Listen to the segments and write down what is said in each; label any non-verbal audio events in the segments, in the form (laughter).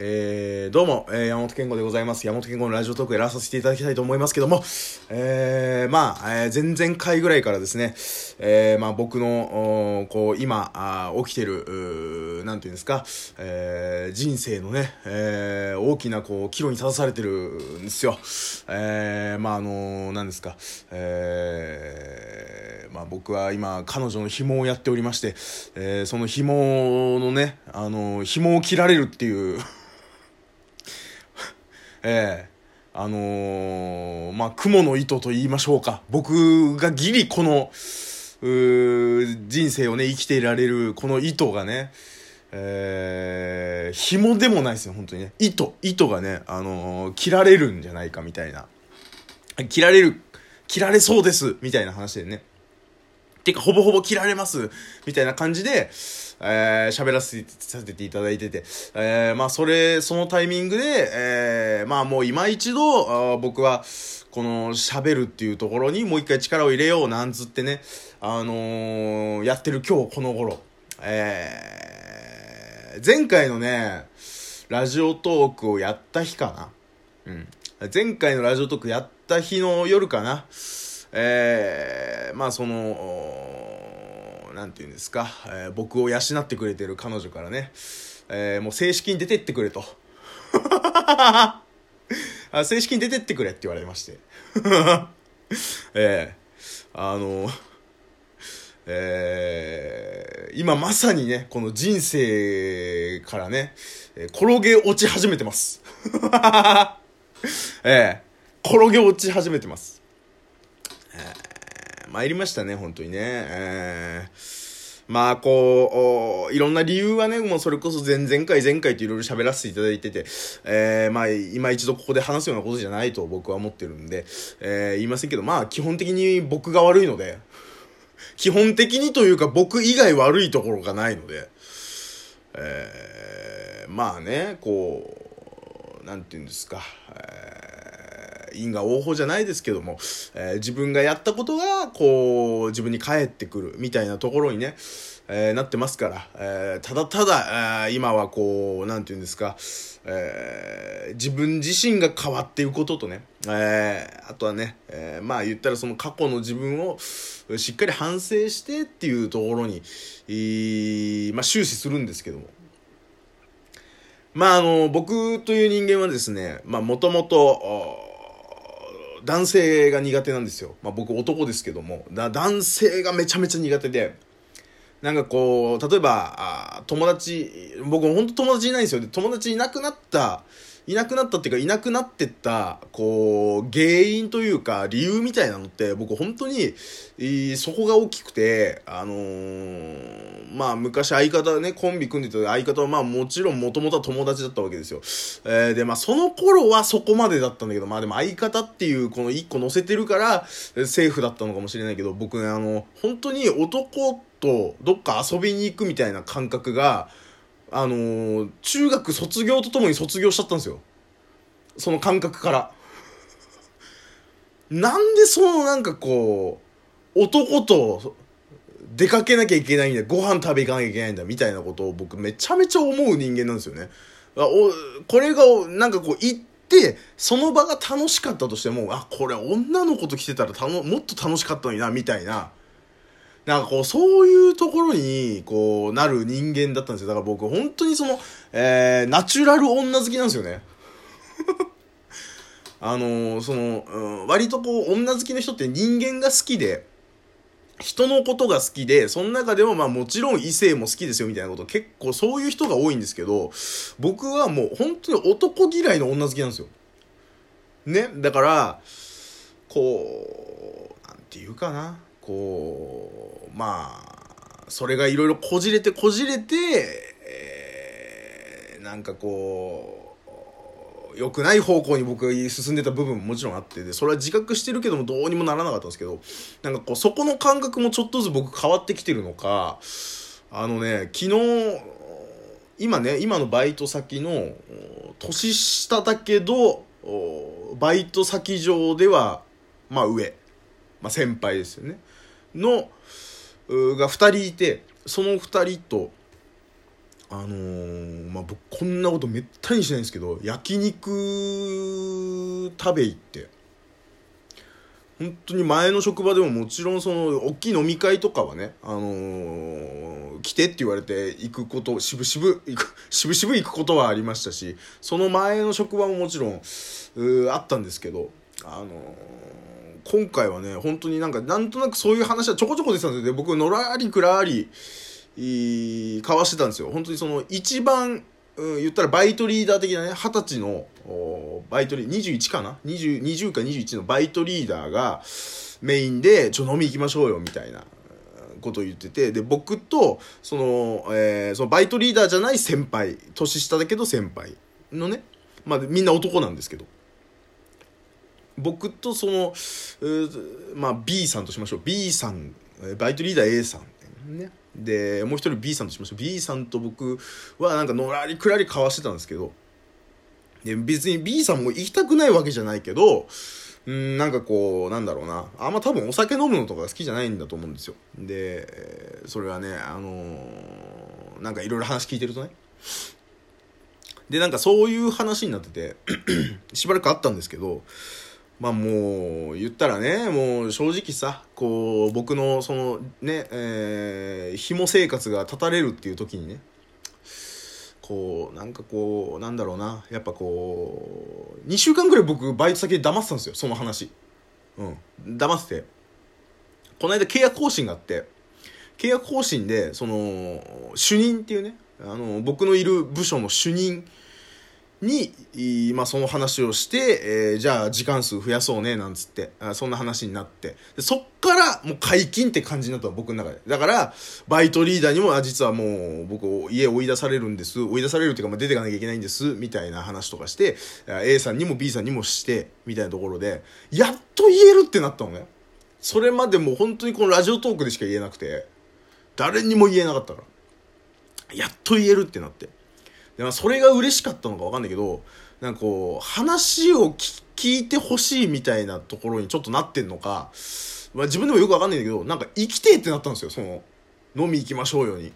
えー、どうも、えー、山本健吾でございます。山本健吾のラジオトークやらさせていただきたいと思いますけども、えー、まあ、えー、前々回ぐらいからですね、えー、まあ僕の、こう、今、あ起きてる、なんていうんですか、えー、人生のね、えー、大きな、こう、岐路に立たされてるんですよ。えー、まああのー、なんですか、えー、まあ僕は今、彼女の紐をやっておりまして、えー、その紐のね、あの、紐を切られるっていうええー、あのー、まあ、雲の糸と言いましょうか。僕がギリこの、人生をね、生きていられる、この糸がね、えー、紐でもないですよ、本当にね。糸、糸がね、あのー、切られるんじゃないかみたいな。切られる、切られそうです、みたいな話でね。てか、ほぼほぼ切られます、みたいな感じで、えー、喋らせてさせていただいてて、えー、まあ、それ、そのタイミングで、えー、まあ、もう今一度、僕は、この喋るっていうところにもう一回力を入れようなんつってね、あのー、やってる今日この頃、えー、前回のね、ラジオトークをやった日かな？うん。前回のラジオトークやった日の夜かな？えー、まあその、なんて言うんですか、えー、僕を養ってくれてる彼女からね、えー、もう正式に出てってくれと。(laughs) あ正式に出てってくれって言われまして。(laughs) えー、あの、えー、今まさにね、この人生からね、転げ落ち始めてます。えー、転げ落ち始めてます。(laughs) えー、参りましたね、本当にね。え、まあ、こう、いろんな理由はね、もうそれこそ前々回、前回といろいろ喋らせていただいてて、えー、まあ、今一度ここで話すようなことじゃないと僕は思ってるんで、えー、言いませんけど、まあ、基本的に僕が悪いので、基本的にというか僕以外悪いところがないので、えー、まあね、こう、なんて言うんですか、え因果応報じゃないですけども、えー、自分がやったことが、こう、自分に返ってくるみたいなところにね、えー、なってますから、えー、ただただ、えー、今はこう、なんて言うんですか、えー、自分自身が変わっていくこととね、えー、あとはね、えー、まあ言ったらその過去の自分をしっかり反省してっていうところに、まあ終始するんですけども。まああの、僕という人間はですね、まあもともと、男性が苦手なんですよ。まあ僕男ですけども、だ男性がめちゃめちゃ苦手で、なんかこう、例えば、友達、僕ほんと友達いないんですよ。友達いなくなったいなくなったっていうか、いなくなってった、こう、原因というか、理由みたいなのって、僕本当に、そこが大きくて、あのー、まあ、昔相方ね、コンビ組んでた相方は、まあ、もちろん元々は友達だったわけですよ。えー、で、まあ、その頃はそこまでだったんだけど、まあ、でも相方っていう、この一個乗せてるから、セーフだったのかもしれないけど、僕ね、あの、本当に男とどっか遊びに行くみたいな感覚が、あのー、中学卒業とともに卒業しちゃったんですよ。その感覚から。なんでそのなんかこう、男と出かけなきゃいけないんだ、ご飯食べ行かなきゃいけないんだ、みたいなことを僕めちゃめちゃ思う人間なんですよね。おこれが、なんかこう行って、その場が楽しかったとしても、あ、これ女の子と来てたらたのもっと楽しかったのにな、みたいな。なんかこう、そういうところに、こう、なる人間だったんですよ。だから僕、本当にその、えー、ナチュラル女好きなんですよね。(laughs) あのー、その、うん、割とこう、女好きの人って人間が好きで、人のことが好きで、その中でもまあもちろん異性も好きですよみたいなこと結構そういう人が多いんですけど、僕はもう本当に男嫌いの女好きなんですよ。ね？だから、こう、なんていうかな？こう、まあ、それがいろいろこじれてこじれて、えー、なんかこう、良くない方向に僕が進んでた部分ももちろんあってで、それは自覚してるけどもどうにもならなかったんですけど、なんかこう、そこの感覚もちょっとずつ僕変わってきてるのか、あのね、昨日、今ね、今のバイト先の、年下だけど、バイト先上では、まあ上。まあ先輩ですよね。の、が2人いて、その2人と、あのー、まあ、僕こんなことめったにしないんですけど焼肉食べ行って本当に前の職場でももちろんその大きい飲み会とかはね、あのー、来てって言われて行くこと、しぶしぶ行く、しぶ行くことはありましたし、その前の職場ももちろん、あったんですけど、あのー、今回はね、本当になんか、なんとなくそういう話はちょこちょこ出てたんですよ。僕、のらりくらり、交わしてたんですよ。本当にその、一番、うん、言ったらバイトリーダー的なね、二十歳の、バイトリー、21かな ?20、20か21のバイトリーダーがメインで、ちょ、飲み行きましょうよ、みたいなことを言ってて、で、僕と、その、えー、そのバイトリーダーじゃない先輩、年下だけど先輩のね、まあ、みんな男なんですけど、僕とその、まあ、B さんとしましょう。B さん、バイトリーダー A さん、ね。でもう一人 B さんとしましょう。B さんと僕はなんかのらりくらり交わしてたんですけど。で別に B さんも行きたくないわけじゃないけどうんなんかこうなんだろうな。あんま多分お酒飲むのとか好きじゃないんだと思うんですよ。でそれはねあのー、なんかいろいろ話聞いてるとね。でなんかそういう話になってて (clears throat) しばらくあったんですけどまあもう、言ったらね、もう正直さ、こう、僕のそのね、えー、紐生活が断たれるっていう時にね、こう、なんかこう、なんだろうな、やっぱこう、2週間ぐらい僕バイト先で黙ってたんですよ、その話。うん。黙ってて。この間契約更新があって、契約更新で、その、主任っていうね、あの、僕のいる部署の主任、に、まあ、その話をして、えー、じゃあ時間数増やそうね、なんつって、あそんな話になって、でそっからもう解禁って感じになった僕の中で。だから、バイトリーダーにも、あ実はもう僕家追い出されるんです、追い出されるっていうか、まあ、出てかなきゃいけないんです、みたいな話とかして、A さんにも B さんにもして、みたいなところで、やっと言えるってなったのね。それまでも本当にこのラジオトークでしか言えなくて、誰にも言えなかったから。やっと言えるってなって。で、まあ、それが嬉しかったのかわかんないけど、なんかこう、話を聞いてほしいみたいなところにちょっとなってんのか、まあ、自分でもよくわかんないんだけど、なんか生きてってなったんですよ、その、飲み行きましょうように。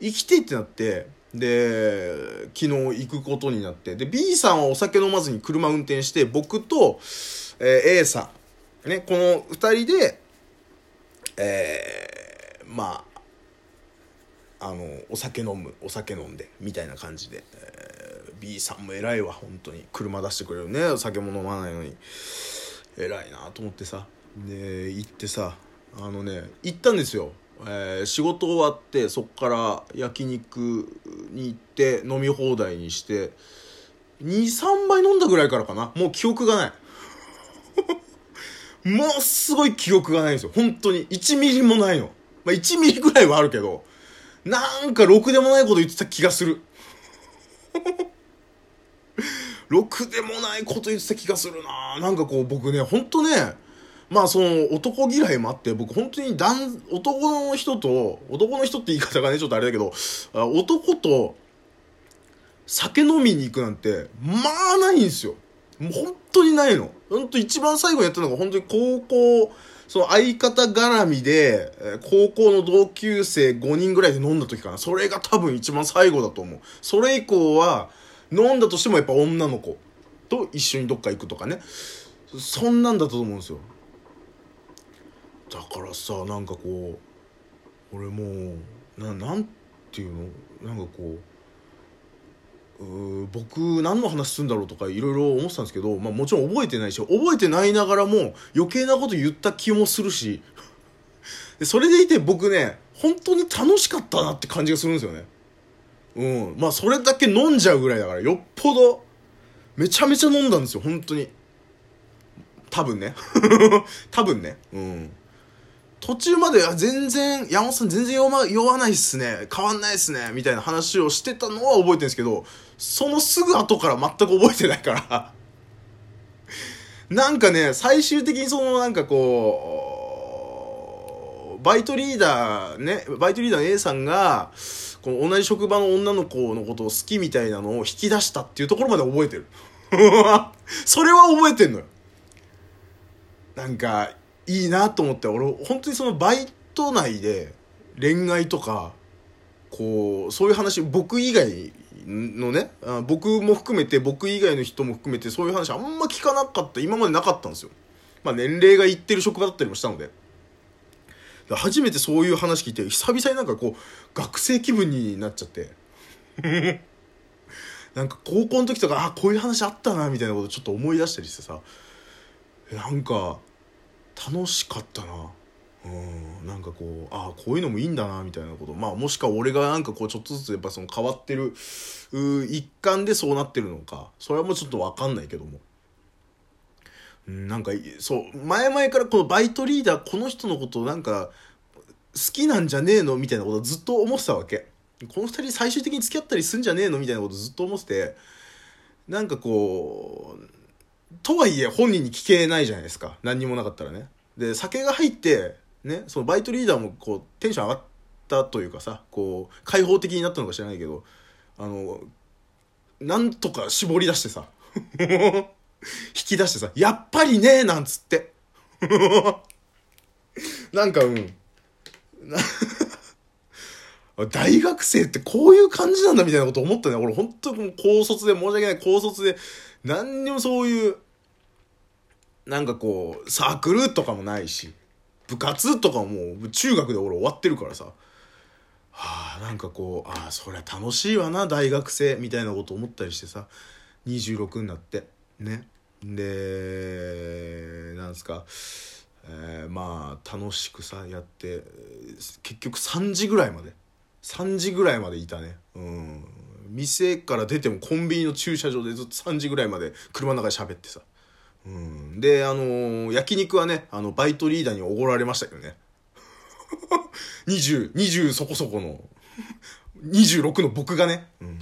生きてってなって、で、昨日行くことになって、で、B さんはお酒飲まずに車運転して、僕と、えー、A さん、ね、この二人で、えー、まあ、あのお酒飲むお酒飲んでみたいな感じで、えー、B さんも偉いわ本当に。車出してくれるねお酒も飲まないのに。偉いなと思ってさ。で行ってさあのね行ったんですよ、えー、仕事終わってそっから焼肉に行って飲み放題にして23杯飲んだぐらいからかな。もう記憶がない。(laughs) ものすごい記憶がないんですよ。本当に。1ミリもないの。まあ1ミリぐらいはあるけど。なんかろくでもないこと言ってた気がする。(laughs) ろくでもないこと言ってた気がするななんかこう僕ね、ほんとね、まあその男嫌いもあって、僕本当に男、男の人と、男の人って言い方がね、ちょっとあれだけど、男と酒飲みに行くなんて、まあないんですよ。もう本当にないの。本当一番最後やったのが本当に高校、その相方絡みで、高校の同級生5人ぐらいで飲んだ時かな。それが多分一番最後だと思う。それ以降は、飲んだとしてもやっぱ女の子と一緒にどっか行くとかね。そんなんだと思うんですよ。だからさ、なんかこう、俺もう、な、なんていうの？なんかこう、僕何の話するんだろうとかいろいろ思ってたんですけど、まあ、もちろん覚えてないし覚えてないながらも余計なこと言った気もするし。(laughs) それでいて僕ね本当に楽しかったなって感じがするんですよね。うん。まあそれだけ飲んじゃうぐらいだからよっぽどめちゃめちゃ飲んだんですよ本当に。多分ね。(laughs) 多分ね。うん。途中まで、全然、山本さん全然酔わ酔わないっすね。変わんないっすね。みたいな話をしてたのは覚えてるんですけど、そのすぐ後から全く覚えてないから (laughs) なんかね、最終的にそのなんかこう、バイトリーダーね、バイトリーダーの A さんが、この同じ職場の女の子のことを好きみたいなのを引き出したっていうところまで覚えてる。(laughs) それは覚えてんのよ。なんか、いいなと思って俺本当にそのバイト内で恋愛とかこうそういう話僕以外のね僕も含めて僕以外の人も含めてそういう話あんま聞かなかった今までなかったんですよ。まあ年齢がいってる職場だったりもしたので初めてそういう話聞いて久々になんかこう学生気分になっちゃって。(laughs) なんか高校の時とかあこういう話あったなみたいなことちょっと思い出したりしてさ。なんか楽しかったな。うん。なんかこうああこういうのもいいんだなみたいなこと。まあもしくは俺がなんかこうちょっとずつやっぱその変わってる一環でそうなってるのか。それはもうちょっと分かんないけども。うんなんかそう前々からこのバイトリーダーこの人のことなんか好きなんじゃねえの？みたいなことずっと思ってたわけ。この二人最終的に付き合ったりすんじゃねえの？みたいなことずっと思ってて。なんかこうとはいえ本人に聞けないじゃないですか。何にもなかったらね。で酒が入ってね、そのバイトリーダーもこうテンション上がったというかさこう開放的になったのか知らないけどあのなんとか絞り出してさ (laughs) 引き出してさ「やっぱりね」なんつって。(laughs) なんかうん。大学生ってこういう感じなんだみたいなこと思ったね。俺本当に高卒で申し訳ない。高卒で何にもそういうなんかこうサークルとかもないし部活とかもう中学で俺終わってるからさ。はあなんかこうああそりゃ楽しいわな大学生みたいなこと思ったりしてさ。26になって。ね。でなんすか、えー、まあ楽しくさやって結局3時ぐらいまで3時ぐらいまでいたね。うん。店から出てもコンビニの駐車場でずっと3時ぐらいまで車の中で喋ってさ。うん、であのー、焼肉はねあのバイトリーダーにおごられましたけどね。(laughs) 2020そこそこの26の僕がね、うん。